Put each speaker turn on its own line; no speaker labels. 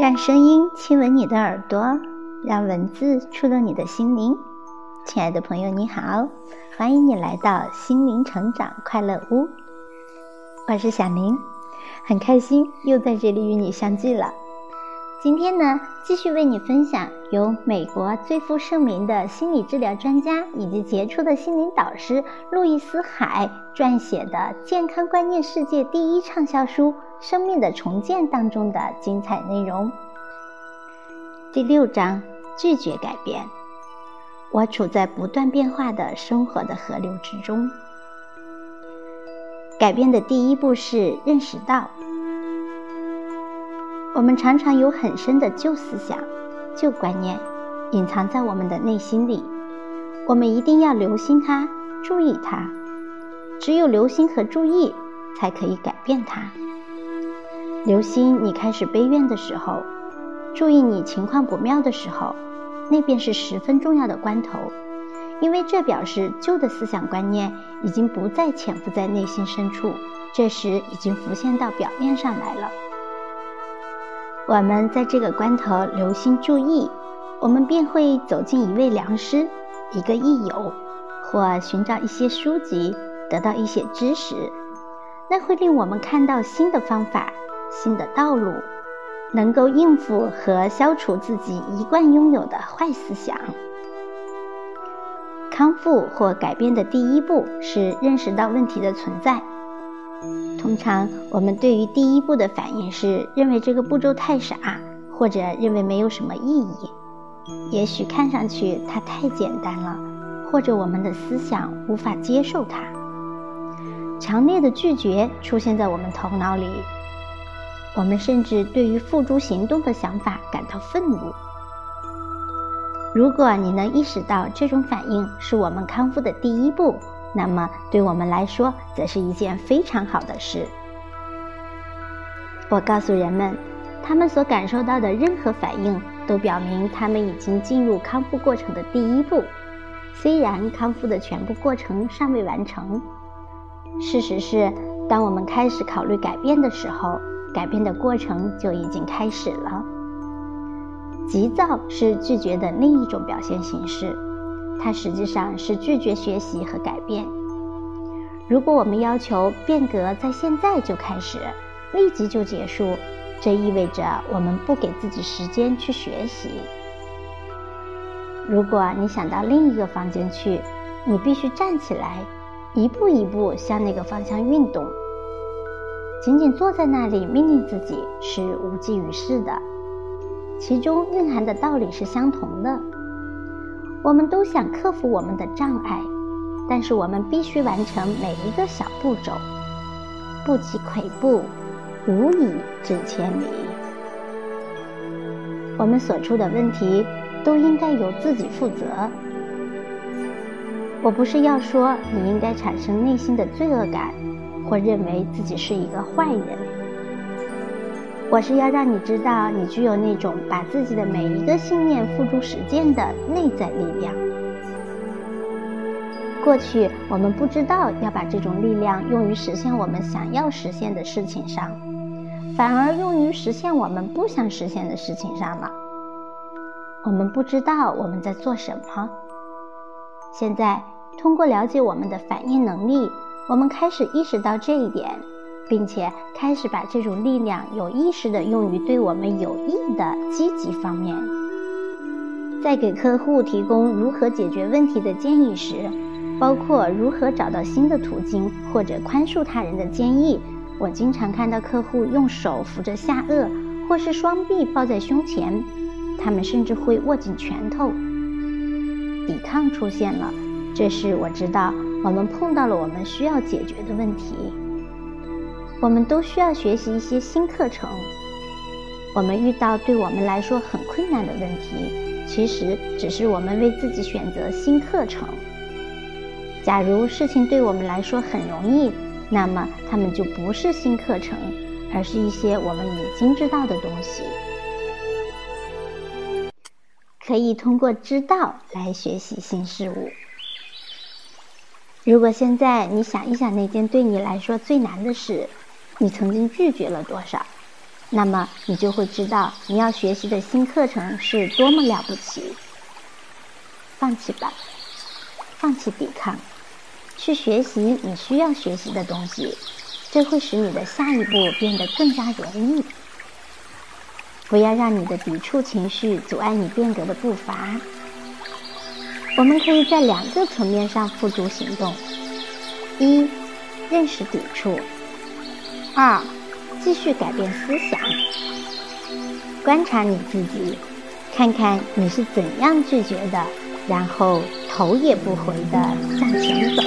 让声音亲吻你的耳朵，让文字触动你的心灵。亲爱的朋友，你好，欢迎你来到心灵成长快乐屋。我是小明，很开心又在这里与你相聚了。今天呢，继续为你分享由美国最负盛名的心理治疗专家以及杰出的心灵导师路易斯·海撰写的《健康观念世界第一畅销书：生命的重建》当中的精彩内容。第六章：拒绝改变。我处在不断变化的生活的河流之中。改变的第一步是认识到。我们常常有很深的旧思想、旧观念，隐藏在我们的内心里。我们一定要留心它，注意它。只有留心和注意，才可以改变它。留心你开始悲怨的时候，注意你情况不妙的时候，那便是十分重要的关头，因为这表示旧的思想观念已经不再潜伏在内心深处，这时已经浮现到表面上来了。我们在这个关头留心注意，我们便会走进一位良师、一个益友，或寻找一些书籍，得到一些知识，那会令我们看到新的方法、新的道路，能够应付和消除自己一贯拥有的坏思想。康复或改变的第一步是认识到问题的存在。通常，我们对于第一步的反应是认为这个步骤太傻，或者认为没有什么意义。也许看上去它太简单了，或者我们的思想无法接受它。强烈的拒绝出现在我们头脑里，我们甚至对于付诸行动的想法感到愤怒。如果你能意识到这种反应是我们康复的第一步。那么，对我们来说，则是一件非常好的事。我告诉人们，他们所感受到的任何反应，都表明他们已经进入康复过程的第一步，虽然康复的全部过程尚未完成。事实是，当我们开始考虑改变的时候，改变的过程就已经开始了。急躁是拒绝的另一种表现形式。它实际上是拒绝学习和改变。如果我们要求变革在现在就开始，立即就结束，这意味着我们不给自己时间去学习。如果你想到另一个房间去，你必须站起来，一步一步向那个方向运动。仅仅坐在那里命令自己是无济于事的，其中蕴含的道理是相同的。我们都想克服我们的障碍，但是我们必须完成每一个小步骤。不积跬步，无以至千里。我们所出的问题都应该由自己负责。我不是要说你应该产生内心的罪恶感，或认为自己是一个坏人。我是要让你知道，你具有那种把自己的每一个信念付诸实践的内在力量。过去我们不知道要把这种力量用于实现我们想要实现的事情上，反而用于实现我们不想实现的事情上了。我们不知道我们在做什么。现在通过了解我们的反应能力，我们开始意识到这一点。并且开始把这种力量有意识地用于对我们有益的积极方面。在给客户提供如何解决问题的建议时，包括如何找到新的途径或者宽恕他人的建议，我经常看到客户用手扶着下颚，或是双臂抱在胸前，他们甚至会握紧拳头。抵抗出现了，这时我知道我们碰到了我们需要解决的问题。我们都需要学习一些新课程。我们遇到对我们来说很困难的问题，其实只是我们为自己选择新课程。假如事情对我们来说很容易，那么它们就不是新课程，而是一些我们已经知道的东西。可以通过知道来学习新事物。如果现在你想一想那件对你来说最难的事，你曾经拒绝了多少？那么你就会知道你要学习的新课程是多么了不起。放弃吧，放弃抵抗，去学习你需要学习的东西，这会使你的下一步变得更加容易。不要让你的抵触情绪阻碍你变革的步伐。我们可以在两个层面上付诸行动：一，认识抵触；二，继续改变思想。观察你自己，看看你是怎样拒绝的，然后头也不回地向前走。